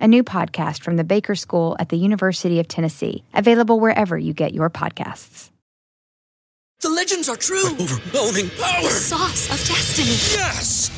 a new podcast from the Baker School at the University of Tennessee, available wherever you get your podcasts. The legends are true. Overwhelming power! The sauce of destiny. Yes!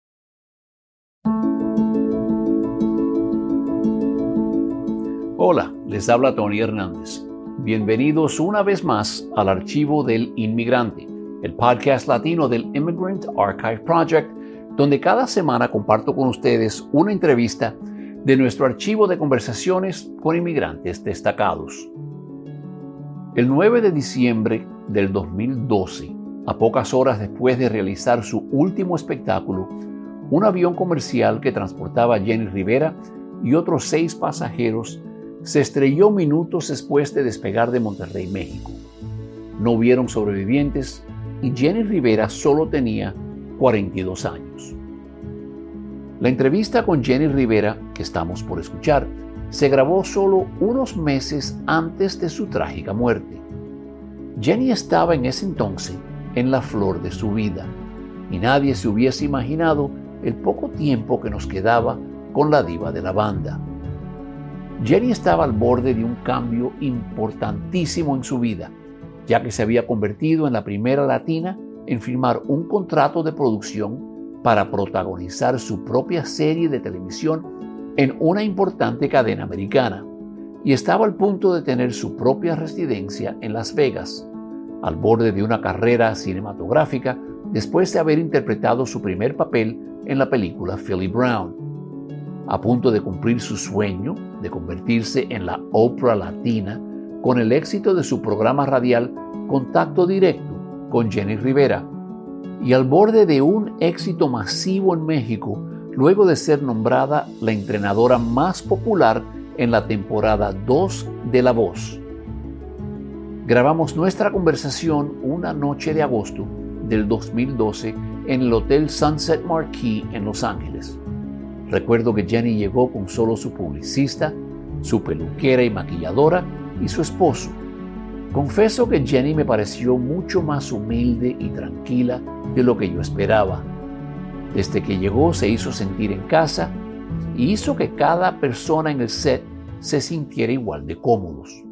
Hola, les habla Tony Hernández. Bienvenidos una vez más al Archivo del Inmigrante, el podcast latino del Immigrant Archive Project, donde cada semana comparto con ustedes una entrevista de nuestro archivo de conversaciones con inmigrantes destacados. El 9 de diciembre del 2012, a pocas horas después de realizar su último espectáculo, un avión comercial que transportaba a Jenny Rivera y otros seis pasajeros se estrelló minutos después de despegar de Monterrey, México. No hubieron sobrevivientes y Jenny Rivera solo tenía 42 años. La entrevista con Jenny Rivera, que estamos por escuchar, se grabó solo unos meses antes de su trágica muerte. Jenny estaba en ese entonces en la flor de su vida y nadie se hubiese imaginado el poco tiempo que nos quedaba con la diva de la banda. Jenny estaba al borde de un cambio importantísimo en su vida, ya que se había convertido en la primera latina en firmar un contrato de producción para protagonizar su propia serie de televisión en una importante cadena americana, y estaba al punto de tener su propia residencia en Las Vegas, al borde de una carrera cinematográfica después de haber interpretado su primer papel en la película Philly Brown a punto de cumplir su sueño de convertirse en la Oprah Latina con el éxito de su programa radial Contacto Directo con Jenny Rivera, y al borde de un éxito masivo en México luego de ser nombrada la entrenadora más popular en la temporada 2 de La Voz. Grabamos nuestra conversación una noche de agosto del 2012 en el Hotel Sunset Marquis en Los Ángeles. Recuerdo que Jenny llegó con solo su publicista, su peluquera y maquilladora y su esposo. Confieso que Jenny me pareció mucho más humilde y tranquila de lo que yo esperaba. Desde que llegó se hizo sentir en casa y hizo que cada persona en el set se sintiera igual de cómodos.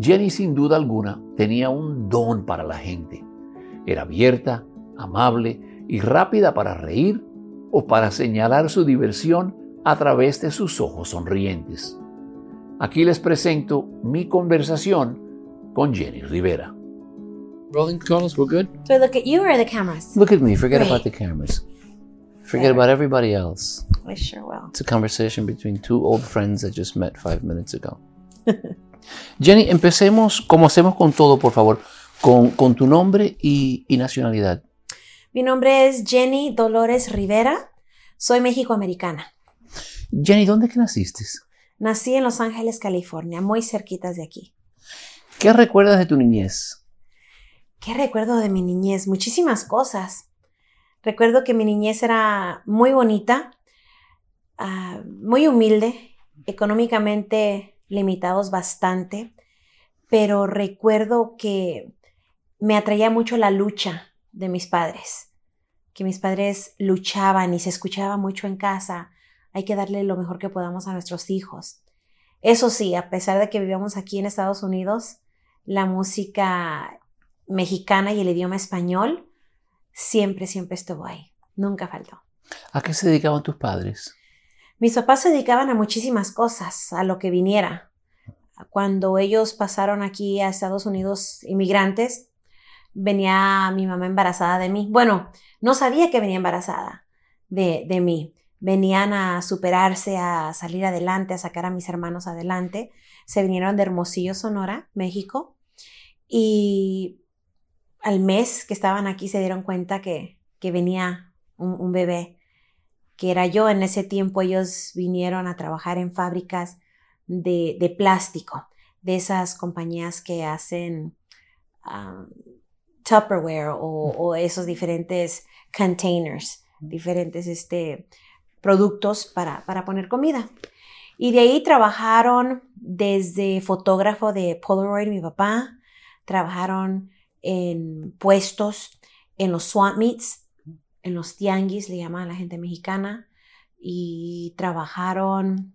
Jenny sin duda alguna tenía un don para la gente. Era abierta, amable y rápida para reír o para señalar su diversión a través de sus ojos sonrientes. Aquí les presento mi conversación con Jenny Rivera. Rolling, Carlos, we're good? Do I look at you or the cameras? Look at me, forget Great. about the cameras. Forget about everybody else. I sure will. It's a conversation between two old friends that just met five minutes ago. Jenny, empecemos como hacemos con todo, por favor, con, con tu nombre y, y nacionalidad. Mi nombre es Jenny Dolores Rivera. Soy mexicoamericana. Jenny, ¿dónde que naciste? Nací en Los Ángeles, California, muy cerquitas de aquí. ¿Qué recuerdas de tu niñez? ¿Qué recuerdo de mi niñez? Muchísimas cosas. Recuerdo que mi niñez era muy bonita, ah, muy humilde, económicamente limitados bastante, pero recuerdo que me atraía mucho la lucha de mis padres, que mis padres luchaban y se escuchaba mucho en casa. Hay que darle lo mejor que podamos a nuestros hijos. Eso sí, a pesar de que vivíamos aquí en Estados Unidos, la música mexicana y el idioma español siempre, siempre estuvo ahí. Nunca faltó. ¿A qué se dedicaban tus padres? Mis papás se dedicaban a muchísimas cosas, a lo que viniera. Cuando ellos pasaron aquí a Estados Unidos inmigrantes, venía mi mamá embarazada de mí. Bueno, no sabía que venía embarazada de, de mí. Venían a superarse, a salir adelante, a sacar a mis hermanos adelante. Se vinieron de Hermosillo, Sonora, México. Y al mes que estaban aquí se dieron cuenta que, que venía un, bebé, que era yo. En ese tiempo ellos vinieron a trabajar en fábricas de, de plástico, de esas compañías que hacen um, Tupperware o, o, esos diferentes containers, diferentes este, productos para, para poner comida. Y de ahí trabajaron desde fotógrafo de Polaroid, mi papá, trabajaron en puestos en los swap meets, en los tianguis, le llaman a la gente mexicana, y trabajaron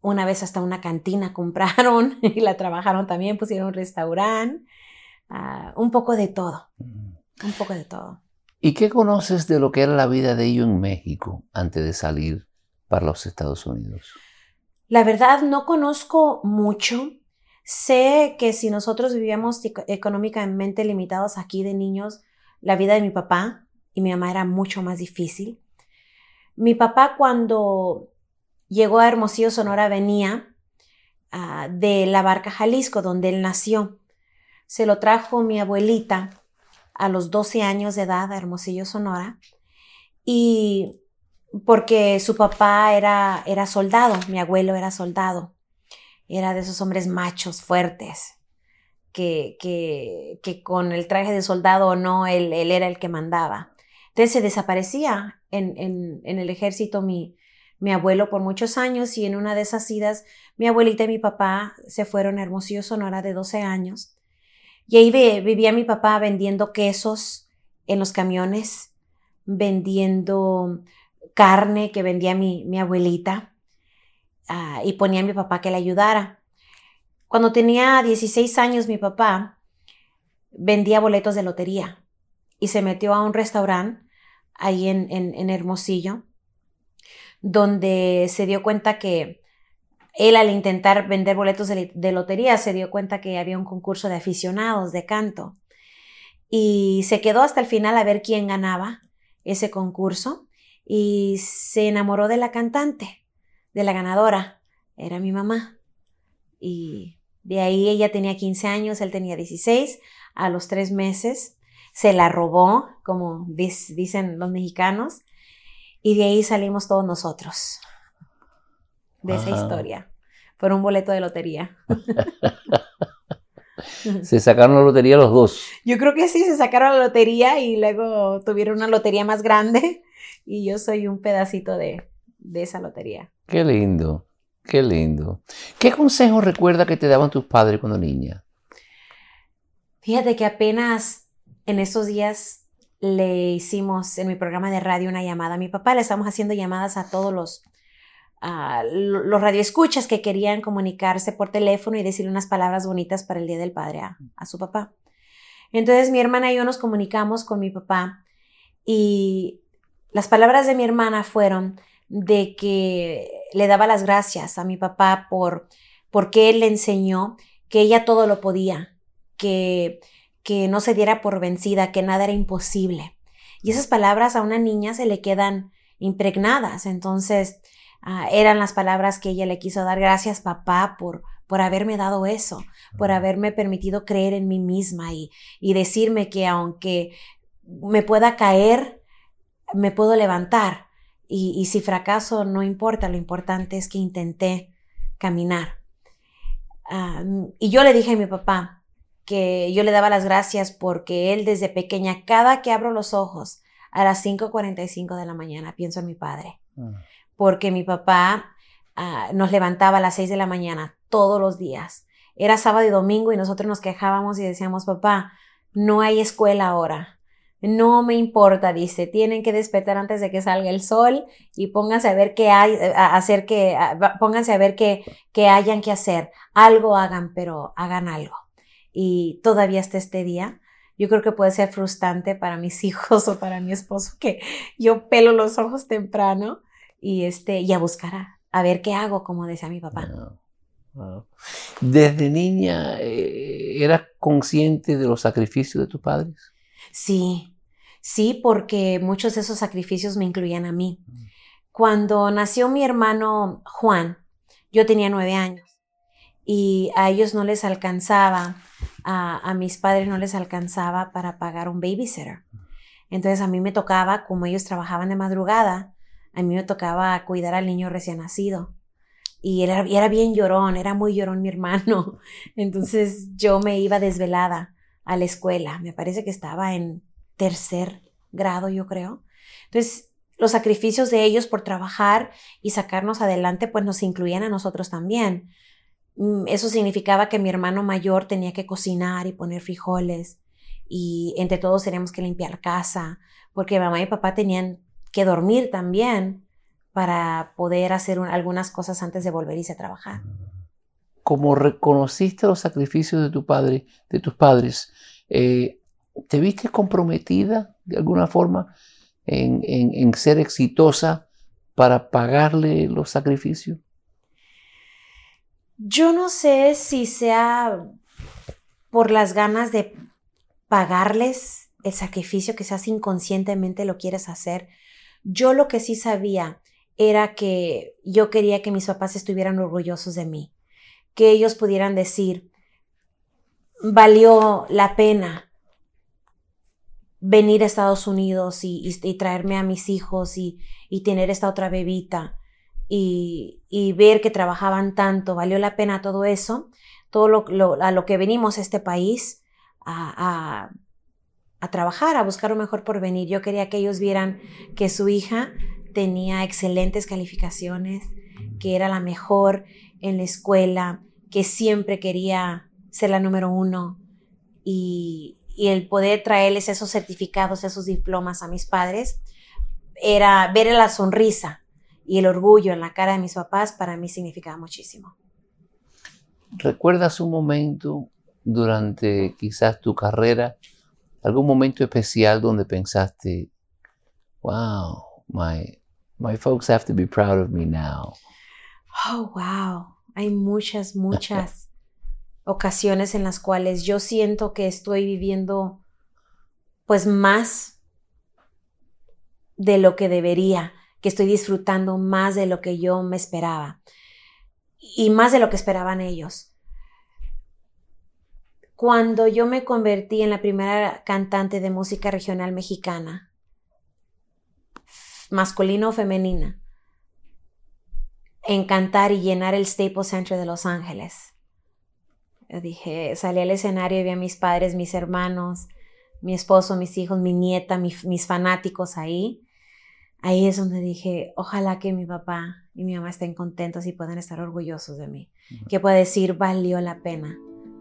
una vez hasta una cantina compraron y la trabajaron también, pusieron un restaurante, uh, un poco de todo, un poco de todo. ¿Y qué conoces de lo que era la vida de ellos en México antes de salir para los Estados Unidos? La verdad no conozco mucho. Sé que si nosotros vivíamos económicamente limitados aquí de niños, la vida de mi papá y mi mamá era mucho más difícil. Mi papá cuando llegó a Hermosillo, Sonora, venía uh, de la Barca, Jalisco, donde él nació. Se lo trajo mi abuelita a los 12 años de edad a Hermosillo, Sonora, y porque su papá era, era soldado, mi abuelo era soldado, era de esos hombres machos, fuertes, que, que, que con el traje de soldado o no, él, él, era el que mandaba. Entonces se desaparecía en, en, en el ejército mi, mi abuelo por muchos años y en una de esas idas mi abuelita y mi papá se fueron a Hermosillo, Sonora de 12 años. Y ahí vivía mi papá vendiendo quesos en los camiones, vendiendo carne que vendía mi, abuelita uh, y ponía a mi papá que le ayudara. Cuando tenía 16 años mi papá vendía boletos de lotería y se metió a un restaurante ahí en, en Hermosillo donde se dio cuenta que él al intentar vender boletos de, de, lotería se dio cuenta que había un concurso de aficionados de canto. Y se quedó hasta el final a ver quién ganaba ese concurso y se enamoró de la cantante, de la ganadora, era mi mamá. Y de ahí ella tenía 15 años, él tenía 16, a los tres meses se la robó, como dicen los mexicanos, y de ahí salimos todos nosotros de Ajá. esa historia por un boleto de lotería. se sacaron la lotería los dos. Yo creo que sí, se sacaron la lotería y luego tuvieron una lotería más grande y yo soy un pedacito de, de esa lotería. Qué lindo, qué lindo. ¿Qué consejo recuerda que te daban tus padres cuando niña? Fíjate que apenas en estos días le hicimos en mi programa de radio una llamada a mi papá, le estamos haciendo llamadas a todos los, los radioescuchas que querían comunicarse por teléfono y decirle unas palabras bonitas para el Día del Padre a, a su papá. Entonces mi hermana y yo nos comunicamos con mi papá y las palabras de mi hermana fueron de que le daba las gracias a mi papá por porque él le enseñó que ella todo lo podía, que que no se diera por vencida, que nada era imposible. Y esas palabras a una niña se le quedan impregnadas. Entonces, uh, eran las palabras que ella le quiso dar. Gracias, papá, por, por haberme dado eso, por haberme permitido creer en mí misma y, y decirme que aunque me pueda caer, me puedo levantar. Y, y, si fracaso, no importa, lo importante es que intenté caminar. Uh, y yo le dije a mi papá, que yo le daba las gracias porque él desde pequeña, cada que abro los ojos a las 5.45 de la mañana, pienso en mi padre. Mm. Porque mi papá uh, nos levantaba a las 6 de la mañana todos los días. Era sábado y domingo y nosotros nos quejábamos y decíamos, papá, no hay escuela ahora. No me importa, dice, tienen que despertar antes de que salga el sol y pónganse a ver qué hay, a hacer que, pónganse a ver qué, qué hayan que hacer. Algo hagan, pero hagan algo y todavía hasta este día, yo creo que puede ser frustrante para mis hijos o para mi esposo que yo pelo los ojos temprano y, este, y a buscar a, a ver qué hago, como decía mi papá. Wow. ¿Desde niña eh, eras consciente de los sacrificios de tus padres? Sí, sí, porque muchos de esos sacrificios me incluían a mí. Cuando nació mi hermano Juan, yo tenía nueve años y a ellos no les alcanzaba, a, a mis padres no les alcanzaba para pagar un babysitter. Entonces a mí me tocaba, como ellos trabajaban de madrugada, a mí me tocaba cuidar al niño recién nacido. Y era, era bien llorón, era muy llorón mi hermano. Entonces yo me iba desvelada a la escuela. Me parece que estaba en tercer grado, yo creo. Entonces, los sacrificios de ellos por trabajar y sacarnos adelante, pues nos incluían a nosotros también. Mm, Eso significaba que mi hermano mayor tenía que cocinar y poner frijoles y entre todos teníamos que limpiar casa, porque mamá y papá tenían que dormir también para poder hacer un- algunas cosas antes de volver a irse a trabajar. Como reconociste los sacrificios de tu padre, de tus padres, eh, ¿te viste comprometida de alguna forma en, en- en ser exitosa para pagarle los sacrificios? Yo no sé si sea por las ganas de pagarles el sacrificio, quizás inconscientemente lo quieres hacer. Yo lo que sí sabía era que yo quería que mis papás estuvieran orgullosos de mí, que ellos pudieran decir, valió la pena venir a Estados Unidos y, traerme a mis hijos y, y tener esta otra bebita y, ver que trabajaban tanto, valió la pena todo eso, todo lo, a lo que venimos a este país a, a trabajar, a buscar un mejor porvenir. Yo quería que ellos vieran que su hija tenía excelentes calificaciones, que era la mejor en la escuela, que siempre quería ser la número uno y, y el poder traerles esos certificados, esos diplomas a mis padres, era ver la sonrisa y el orgullo en la cara de mis papás, para mí significaba muchísimo. ¿Recuerdas un momento durante quizás tu carrera, algún momento especial donde pensaste, wow, my, my folks have to be proud of me now? Oh, wow. Hay muchas, muchas ocasiones en las cuales yo siento que estoy viviendo pues más de lo que debería, que estoy disfrutando más de lo que yo me esperaba y más de lo que esperaban ellos. Cuando yo me convertí en la primera cantante de música regional mexicana, masculino o femenina, en cantar y llenar el Staples Center de Los Ángeles. Yo dije, salí al escenario y vi a mis padres, mis hermanos, mi esposo, mis hijos, mi nieta, mi- mis fanáticos ahí. Ahí es donde dije, ojalá que mi papá y mi mamá estén contentos y puedan estar orgullosos de mí. Que pueda decir, valió la pena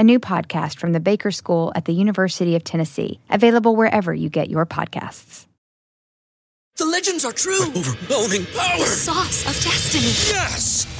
a new podcast from the Baker School at the University of Tennessee, available wherever you get your podcasts. The legends are true. Overwhelming power! The sauce of destiny. Yes!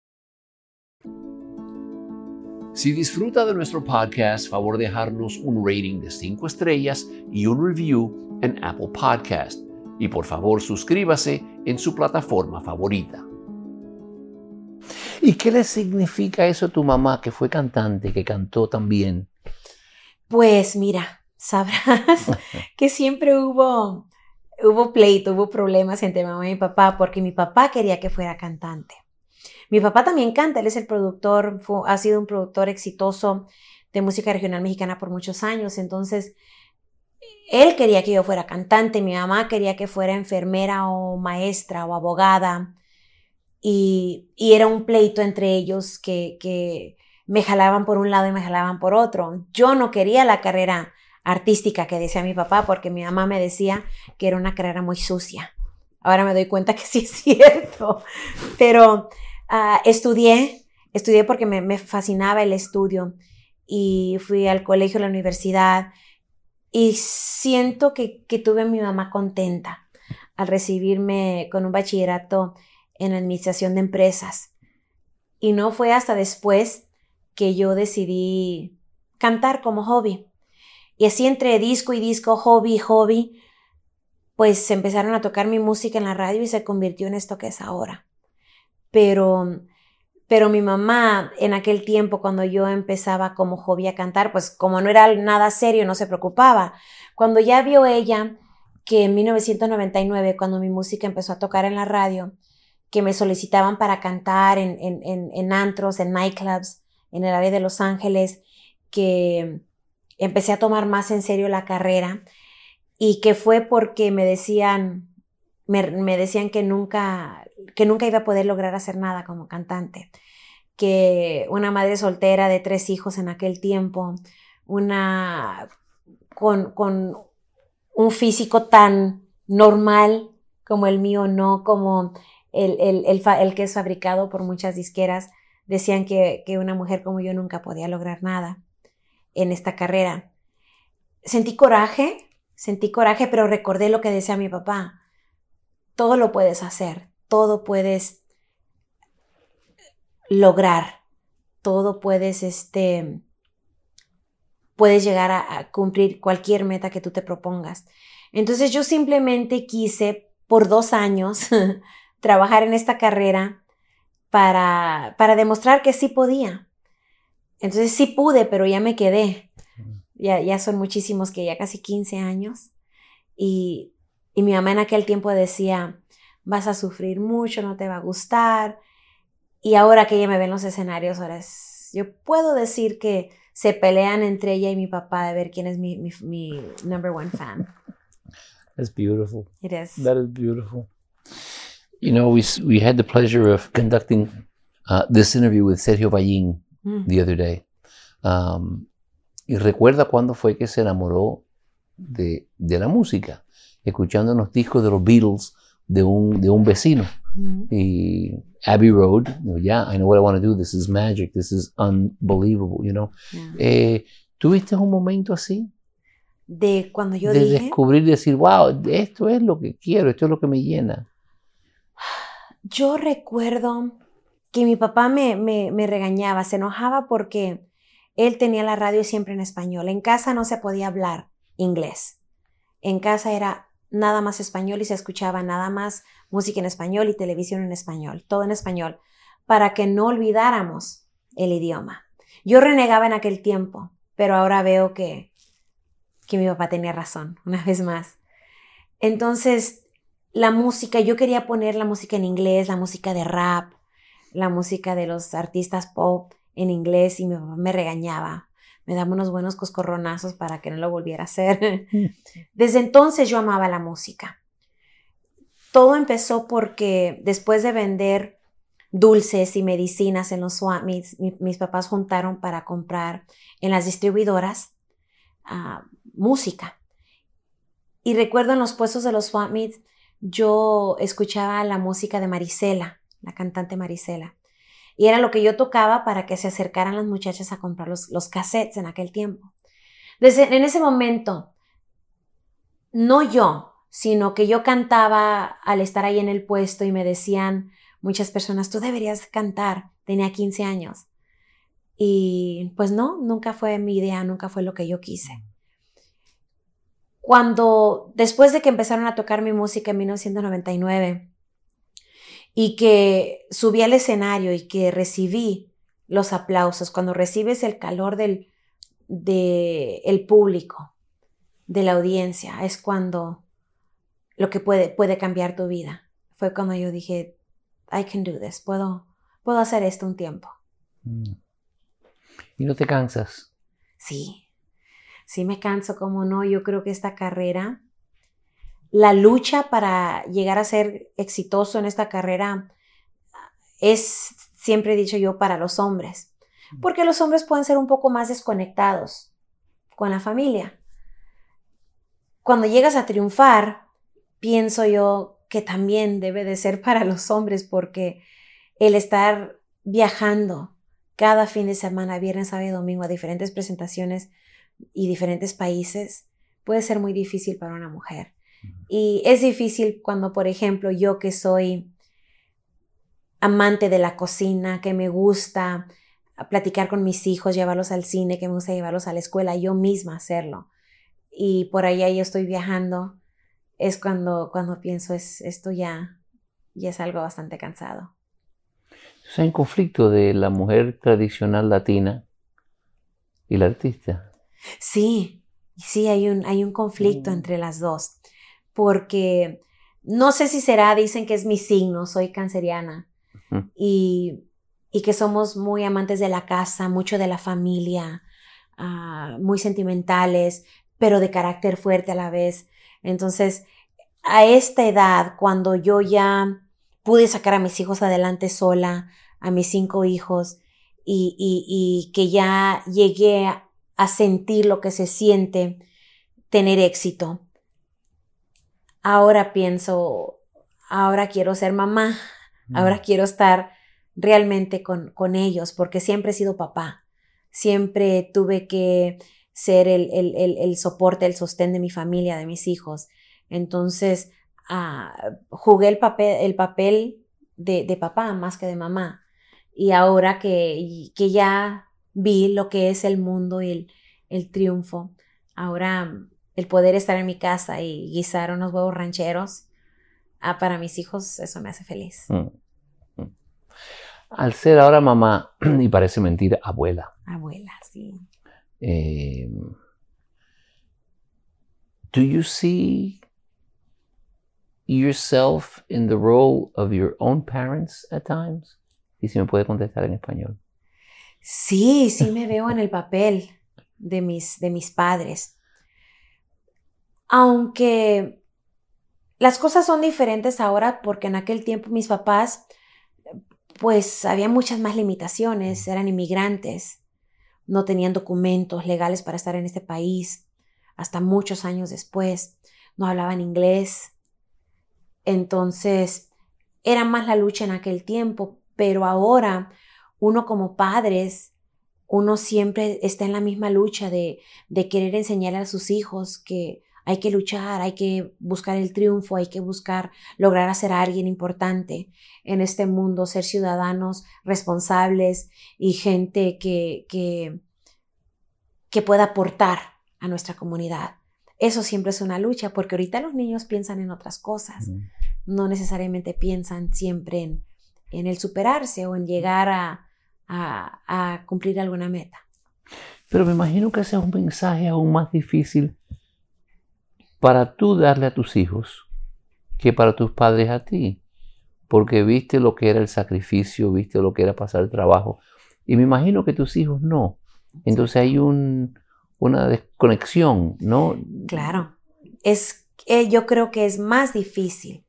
Si disfruta de nuestro podcast, favor dejarnos un rating de 5 estrellas y un review en Apple Podcast. Y por favor suscríbase en su plataforma favorita. ¿Y qué le significa eso a tu mamá, que fue cantante, que cantó también? Pues mira, sabrás que siempre hubo, hubo pleito, hubo problemas entre mamá y mi papá, porque mi papá quería que fuera cantante. Mi papá también canta, él es el productor, ha sido un productor exitoso de música regional mexicana por muchos años, entonces él quería que yo fuera cantante, mi mamá quería que fuera enfermera o maestra o abogada. Y, y era un pleito entre ellos que, que me jalaban por un lado y me jalaban por otro. Yo no quería la carrera artística que decía mi papá porque mi mamá me decía que era una carrera muy sucia. Ahora me doy cuenta que sí es cierto, pero ah, estudié, estudié porque me, fascinaba el estudio y fui al colegio, a la universidad y siento que, que tuve a mi mamá contenta al recibirme con un bachillerato en administración de empresas. Y no fue hasta después que yo decidí cantar como hobby. Y así entre disco y disco, hobby, hobby, pues empezaron a tocar mi música en la radio y se convirtió en esto que es ahora. Pero, pero mi mamá en aquel tiempo, cuando yo empezaba como hobby a cantar, pues como no era nada serio, no se preocupaba. Cuando ya vio ella que en 1999, cuando mi música empezó a tocar en la radio, que me solicitaban para cantar en, en, en, antros, en nightclubs, en el área de Los Ángeles, que empecé a tomar más en serio la carrera y que fue porque me decían, me, decían que nunca, que nunca iba a poder lograr hacer nada como cantante, que una madre soltera de tres hijos en aquel tiempo, una con, con un físico tan normal como el mío, no como el, el, el, que es fabricado por muchas disqueras, decían que, que una mujer como yo nunca podía lograr nada en esta carrera. Sentí coraje, sentí coraje, pero recordé lo que decía mi papá. Todo lo puedes hacer, todo puedes lograr, todo puedes, este, puedes llegar a, a cumplir cualquier meta que tú te propongas. Entonces yo simplemente quise por dos años trabajar en esta carrera para, para demostrar que sí podía. Entonces sí pude, pero ya me quedé ya, ya son muchísimos que ya casi 15 años. Y, y mi mamá en aquel tiempo decía, vas a sufrir mucho, no te va a gustar. Y ahora que ella me ve en los escenarios, ahora es, yo puedo decir que se pelean entre ella y mi papá de ver quién es mi, mi, mi number one fan. That's beautiful. It is. That is beautiful. You know, we, we had the pleasure of conducting uh, this interview with Sergio Ballín Mm. the other day. Um, y recuerda cuándo fue que se enamoró de, de, la música, escuchando los discos de los Beatles de un, de un vecino. Mm. Y Abbey Road, you know, yeah, I know what I want to do, this is magic, this is unbelievable, you know. Yeah. Eh, ¿Tuviste un momento así? De cuando yo de dije, descubrir, decir, wow, esto es lo que quiero, esto es lo que me llena. yo recuerdo que mi papá me, me, me regañaba, se enojaba porque él tenía la radio siempre en español. En casa no se podía hablar inglés. En casa era nada más español y se escuchaba nada más música en español y televisión en español, todo en español, para que no olvidáramos el idioma. Yo renegaba en aquel tiempo, pero ahora veo que, que mi papá tenía razón, una vez más. Entonces, la música, yo quería poner la música en inglés, la música de rap, la música de los artistas pop en inglés y mi papá me regañaba. Me daba unos buenos coscorronazos para que no lo volviera a hacer. Desde entonces yo amaba la música. Todo empezó porque después de vender dulces y medicinas en los swap meets, mi, mis papás juntaron para comprar en las distribuidoras uh, música. Y recuerdo en los puestos de los swap meets, yo escuchaba la música de Marisela, la cantante Marisela. Y era lo que yo tocaba para que se acercaran las muchachas a comprar los, los cassettes en aquel tiempo. Desde, en ese momento, no yo, sino que yo cantaba al estar ahí en el puesto y me decían muchas personas, tú deberías cantar. Tenía 15 años. Y pues no, nunca fue mi idea, nunca fue lo que yo quise. Cuando, después de que empezaron a tocar mi música en 1999, y que subí al escenario y que recibí los aplausos, cuando recibes el calor del de el público, de la audiencia, es cuando lo que puede, puede cambiar tu vida. Fue cuando yo dije, I can do this, puedo, puedo hacer esto un tiempo. Mm. ¿Y no te cansas? Sí, sí me canso, como no, yo creo que esta carrera, la lucha para llegar a ser exitoso en esta carrera es, siempre he dicho yo, para los hombres, porque los hombres pueden ser un poco más desconectados con la familia. Cuando llegas a triunfar, pienso yo que también debe de ser para los hombres, porque el estar viajando cada fin de semana, viernes, sábado y domingo, a diferentes presentaciones y diferentes países, puede ser muy difícil para una mujer. Y es difícil cuando, por ejemplo, yo que soy amante de la cocina, que me gusta platicar con mis hijos, llevarlos al cine, que me gusta llevarlos a la escuela, yo misma hacerlo. Y por allá yo estoy viajando, es cuando, cuando pienso, es, esto ya, ya es algo bastante cansado. Hay un conflicto de la mujer tradicional latina y la artista. Sí, sí, hay un, hay un conflicto entre las dos, porque no sé si será, dicen que es mi signo, soy canceriana, y, y, que somos muy amantes de la casa, mucho de la familia, uh, muy sentimentales, pero de carácter fuerte a la vez. Entonces, a esta edad, cuando yo ya pude sacar a mis hijos adelante sola, a mis cinco hijos, y, y, y que ya llegué a, a sentir lo que se siente tener éxito. Ahora pienso, ahora quiero ser mamá, ahora mm. quiero estar realmente con, con, ellos, porque siempre he sido papá, siempre tuve que ser el, el, el, el soporte, el sostén de mi familia, de mis hijos. Entonces, ah, jugué el papel, el papel de, de, papá más que de mamá. Y ahora que, que ya vi lo que es el mundo y el, el triunfo. Ahora el poder estar en mi casa y guisar unos huevos rancheros, ah, para mis hijos eso me hace feliz. Mm, mm. Al ser ahora mamá, y parece mentir, abuela. Abuela, sí. Eh, do you see yourself in the role of your own parents at times? Y si me puede contestar en español. Sí, sí me veo en el papel de mis, de mis padres. Aunque las cosas son diferentes ahora porque en aquel tiempo mis papás, pues había muchas más limitaciones, eran inmigrantes, no tenían documentos legales para estar en este país, hasta muchos años después, no hablaban inglés. Entonces, era más la lucha en aquel tiempo, pero ahora uno como padres, uno siempre está en la misma lucha de, de querer enseñar a sus hijos que hay que luchar, hay que buscar el triunfo, hay que buscar lograr hacer a alguien importante en este mundo, ser ciudadanos responsables y gente que, que, que pueda aportar a nuestra comunidad. Eso siempre es una lucha porque ahorita los niños piensan en otras cosas, no necesariamente piensan siempre en, en el superarse o en llegar a, a, cumplir alguna meta. Pero me imagino que ese es un mensaje aún más difícil para tú darle a tus hijos que para tus padres a ti, porque viste lo que era el sacrificio, viste lo que era pasar el trabajo, y me imagino que tus hijos no. Entonces hay un, una desconexión, ¿no? Claro, es, eh, yo creo que es más difícil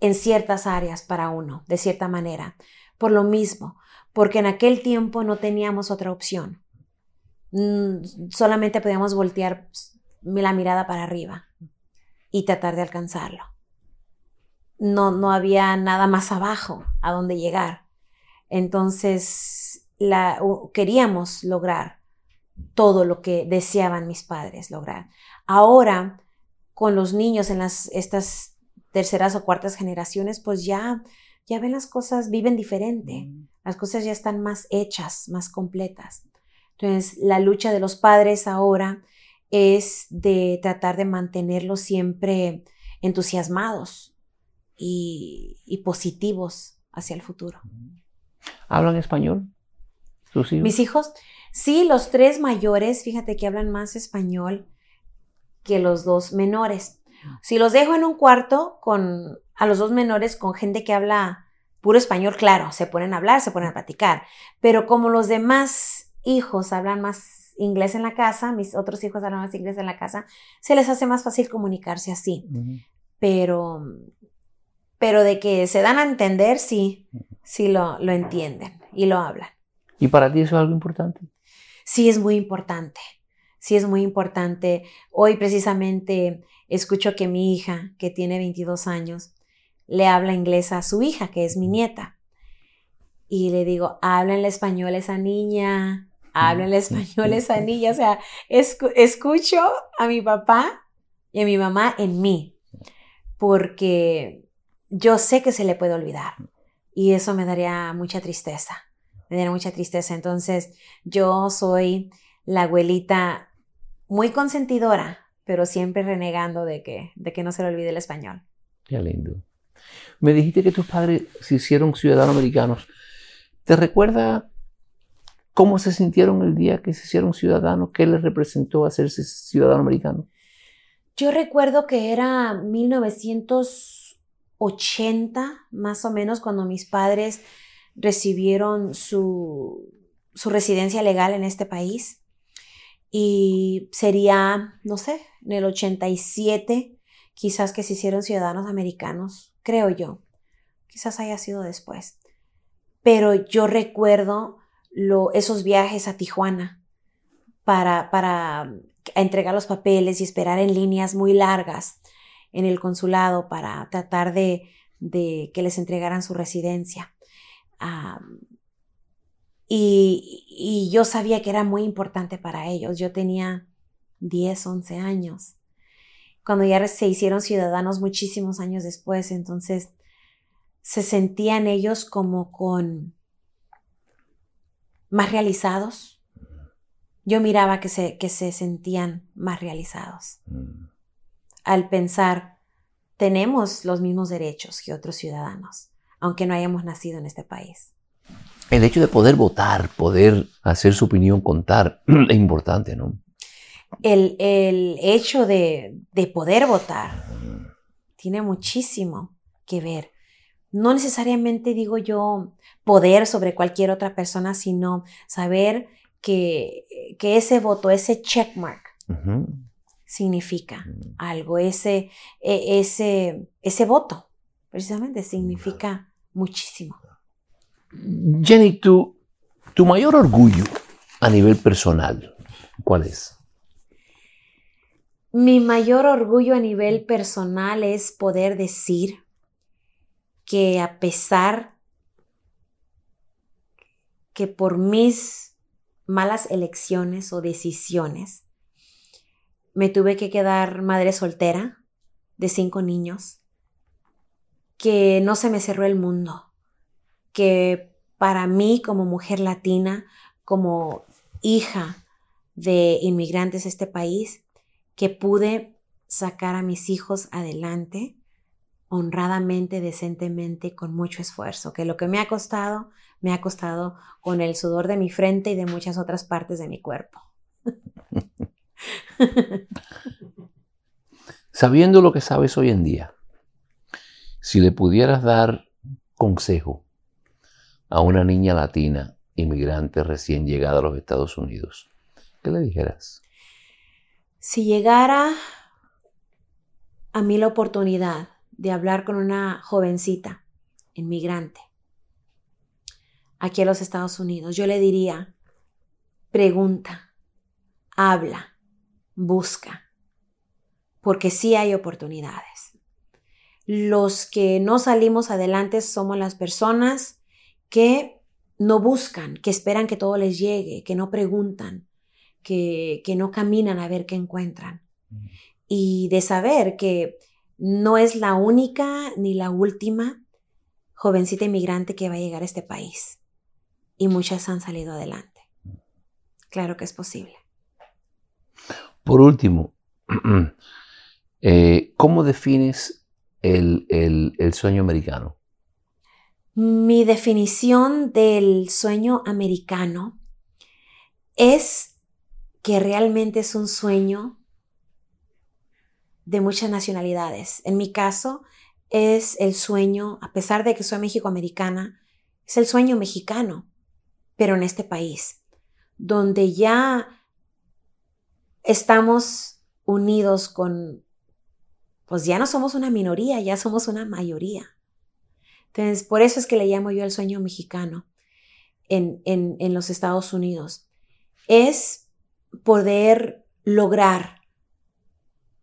en ciertas áreas para uno, de cierta manera. Por lo mismo, porque en aquel tiempo no teníamos otra opción. Mm, solamente podíamos voltear la mirada para arriba y tratar de alcanzarlo. No, no había nada más abajo a donde llegar. Entonces, la, queríamos lograr todo lo que deseaban mis padres lograr. Ahora, con los niños en las, estas terceras o cuartas generaciones, pues ya, ya ven las cosas, viven diferente. Las cosas ya están más hechas, más completas. Entonces, la lucha de los padres ahora es de tratar de mantenerlos siempre entusiasmados y, y positivos hacia el futuro. ¿Hablan español? ¿Sus hijos? Mis hijos, sí, los tres mayores, fíjate que hablan más español que los dos menores. Si los dejo en un cuarto con a los dos menores con gente que habla puro español, claro, se ponen a hablar, se ponen a platicar. Pero como los demás hijos hablan más inglés en la casa, mis otros hijos hablan más inglés en la casa, se les hace más fácil comunicarse así. Pero, pero de que se dan a entender, sí, sí lo, lo entienden y lo hablan. ¿Y para ti eso es algo importante? Sí, es muy importante. Sí, es muy importante. Hoy precisamente escucho que mi hija, que tiene 22 años, le habla inglés a su hija, que es mi nieta. Y le digo, habla en español esa niña, habla en español esa niña. O sea, escucho a mi papá y a mi mamá en mí, porque yo sé que se le puede olvidar y eso me daría mucha tristeza, me daría mucha tristeza. Entonces, yo soy la abuelita muy consentidora, pero siempre renegando de que, de que no se le olvide el español. Qué lindo. Me dijiste que tus padres se hicieron ciudadanos americanos. ¿Te recuerda cómo se sintieron el día que se hicieron ciudadanos? ¿Qué les representó hacerse ciudadano americano? Yo recuerdo que era 1980, más o menos, cuando mis padres recibieron su, su residencia legal en este país. Y sería, no sé, en el 87, quizás que se hicieron ciudadanos americanos, creo yo. Quizás haya sido después pero yo recuerdo esos viajes a Tijuana para, para entregar los papeles y esperar en líneas muy largas en el consulado para tratar de, que les entregaran su residencia. y, y, yo sabía que era muy importante para ellos. Yo tenía 10, 11 años. Cuando ya se hicieron ciudadanos muchísimos años después, entonces se sentían ellos como con más realizados. Yo miraba que se, que se sentían más realizados. Mm. Al pensar, tenemos los mismos derechos que otros ciudadanos, aunque no hayamos nacido en este país. El hecho de poder votar, poder hacer su opinión contar, es importante, ¿no? El, el hecho de, de poder votar tiene muchísimo que ver no necesariamente digo yo poder sobre cualquier otra persona, sino saber que, que ese voto, ese checkmark, significa mm. algo, ese, e, ese, ese voto, precisamente significa muchísimo. Jenny, tu, tu mayor orgullo a nivel personal, ¿cuál es? Mi mayor orgullo a nivel personal es poder decir que a pesar que por mis malas elecciones o decisiones me tuve que quedar madre soltera de cinco niños, que no se me cerró el mundo, que para mí como mujer latina, como hija de inmigrantes de este país, que pude sacar a mis hijos adelante honradamente, decentemente, con mucho esfuerzo, que lo que me ha costado, me ha costado con el sudor de mi frente y de muchas otras partes de mi cuerpo. Sabiendo lo que sabes hoy en día, si le pudieras dar consejo a una niña latina inmigrante recién llegada a los Estados Unidos, ¿qué le dijeras? Si llegara a mí la oportunidad de hablar con una jovencita inmigrante aquí en los Estados Unidos, yo le diría, pregunta, habla, busca, porque sí hay oportunidades. Los que no salimos adelante somos las personas que no buscan, que esperan que todo les llegue, que no preguntan, que, que no caminan a ver qué encuentran. Y de saber que no es la única ni la última jovencita inmigrante que va a llegar a este país. Y muchas han salido adelante. Claro que es posible. Por último, eh, ¿cómo defines el, el sueño americano? Mi definición del sueño americano es que realmente es un sueño de muchas nacionalidades. En mi caso, es el sueño, a pesar de que soy mexicoamericana, es el sueño mexicano, pero en este país, donde ya estamos unidos con, pues ya no somos una minoría, ya somos una mayoría. Entonces, por eso es que le llamo yo el sueño mexicano en, en, en los Estados Unidos. Es poder lograr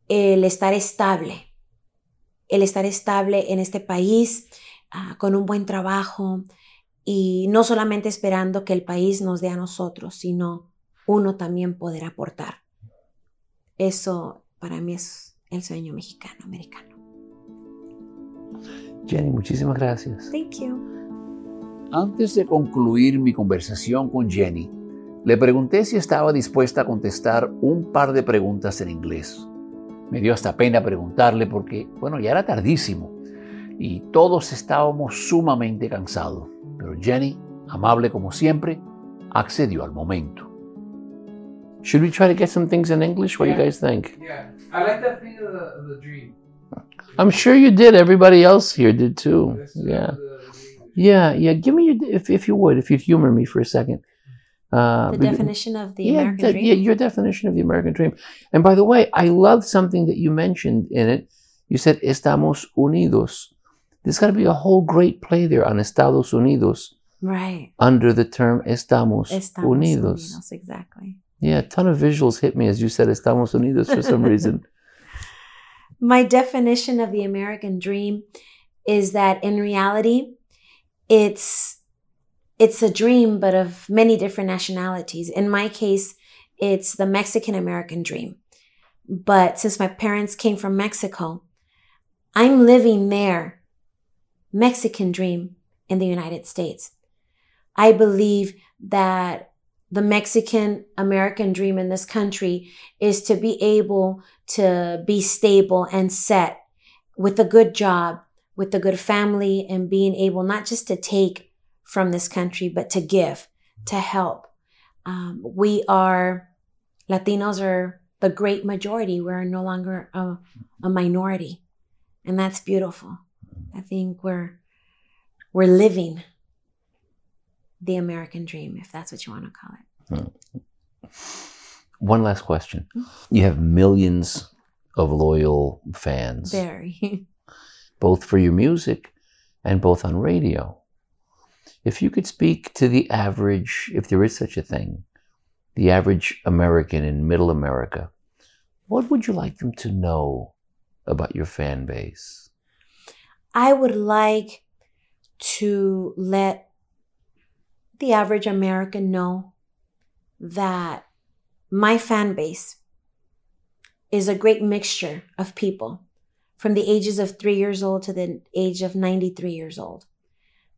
el estar estable, el estar estable en este país, ah, con un buen trabajo y no solamente esperando que el país nos dé a nosotros, sino uno también poder aportar. Eso para mí es el sueño mexicano, americano. Jenny, muchísimas gracias. Thank you. Antes de concluir mi conversación con Jenny, le pregunté si estaba dispuesta a contestar un par de preguntas en inglés. Me dio hasta pena preguntarle porque, bueno, ya era tardísimo y todos estábamos sumamente cansados. Pero Jenny, amable como siempre, accedió al momento. Should we try to get some things in English? What do you guys think? Yeah, I like that thing of the, of the dream. I'm sure you did. Everybody else here did too. Yeah. Yeah, yeah. Give me your, if, if you would, if you'd humor me for a second. Uh, The definition of the yeah, American dream. yeah, your definition of the American dream. And by the way, I love something that you mentioned in it. You said Estamos Unidos. There's got to be a whole great play there on Estados Unidos Right. under the term Estamos, Estamos Unidos. unidos, exactly. Yeah, a ton of visuals hit me as you said Estamos Unidos for some reason. My definition of the American dream is that in reality, it's it's a dream, but of many different nationalities. In my case, it's the Mexican American dream. But since my parents came from Mexico, I'm living their Mexican dream in the United States. I believe that the Mexican American dream in this country is to be able to be stable and set with a good job, with a good family, and being able not just to take from this country, but to give, to help. Um, we are, Latinos are the great majority. We're no longer a, a minority. And that's beautiful. I think we're, we're living the American dream, if that's what you want to call it. One last question. You have millions of loyal fans, Very. both for your music and both on radio. If you could speak to the average, if there is such a thing, the average American in middle America, what would you like them to know about your fan base? I would like to let the average American know that my fan base is a great mixture of people from the ages of three years old to the age of 93 years old.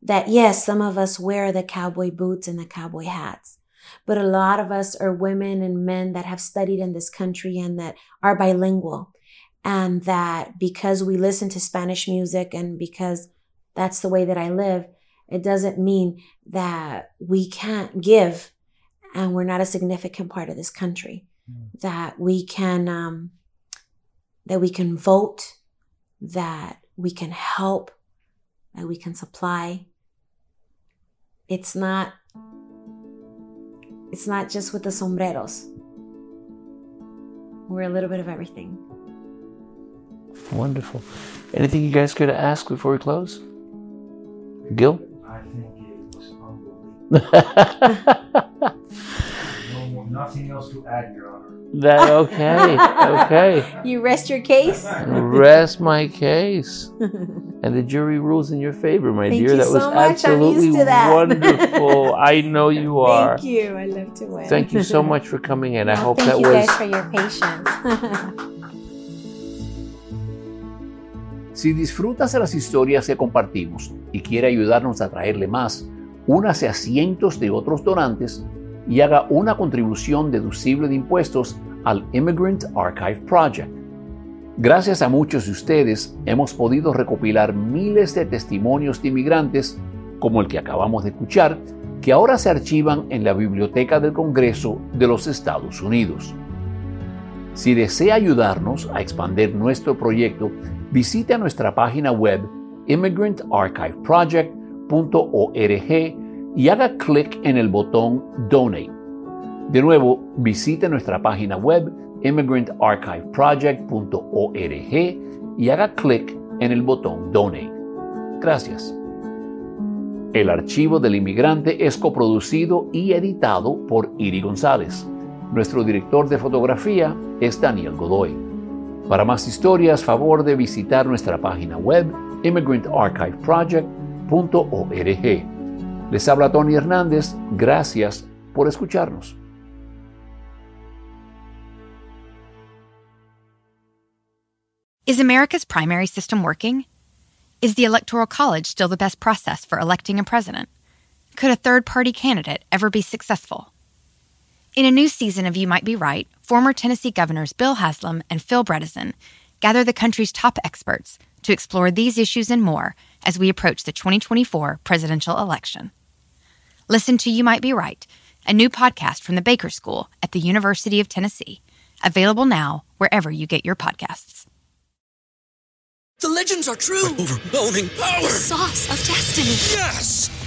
That yes, some of us wear the cowboy boots and the cowboy hats, but a lot of us are women and men that have studied in this country and that are bilingual. And that because we listen to Spanish music and because that's the way that I live, it doesn't mean that we can't give and we're not a significant part of this country. That we can, um, that we can vote, that we can help, that we can supply. It's not, it's not just with the sombreros. We're a little bit of everything. Wonderful. Anything you guys could ask before we close? Gil? I think it was unbelievable. Nothing else to add, Your Honor. that okay. Okay. You rest your case? Rest my case. And the jury rules in your favor, my Thank dear. you that was so much. I'm absolutely used to that. wonderful. I know you are. Thank you. I love to win. Thank you so much for coming in. I Well, hope thank that you was guys for your patience. Si disfrutas de las historias que compartimos y quiere ayudarnos a traerle más, únase a cientos de otros donantes y haga una contribución deducible de impuestos al Immigrant Archive Project. Gracias a muchos de ustedes hemos podido recopilar miles de testimonios de inmigrantes, como el que acabamos de escuchar, que ahora se archivan en la Biblioteca del Congreso de los Estados Unidos. Si desea ayudarnos a expandir nuestro proyecto, visite nuestra página web immigrantarchiveproject.org y haga clic en el botón Donate. De nuevo, visite nuestra página web immigrantarchiveproject.org y haga clic en el botón Donate. Gracias. El archivo del inmigrante es coproducido y editado por Iri González. Nuestro director de fotografía es Daniel Godoy. Para más historias, favor de visitar nuestra página web immigrantarchiveproject.org. Les habla Tony Hernández. Gracias por escucharnos. Is America's primary system working? Is the Electoral College still the best process for electing a president? Could a third party candidate ever be successful? In a new season of You Might Be Right, former Tennessee governors Bill Haslam and Phil Bredesen gather the country's top experts to explore these issues and more as we approach the 2024 presidential election. Listen to You Might Be Right, a new podcast from the Baker School at the University of Tennessee, available now wherever you get your podcasts. The legends are true. Overwhelming power! The sauce of destiny. Yes!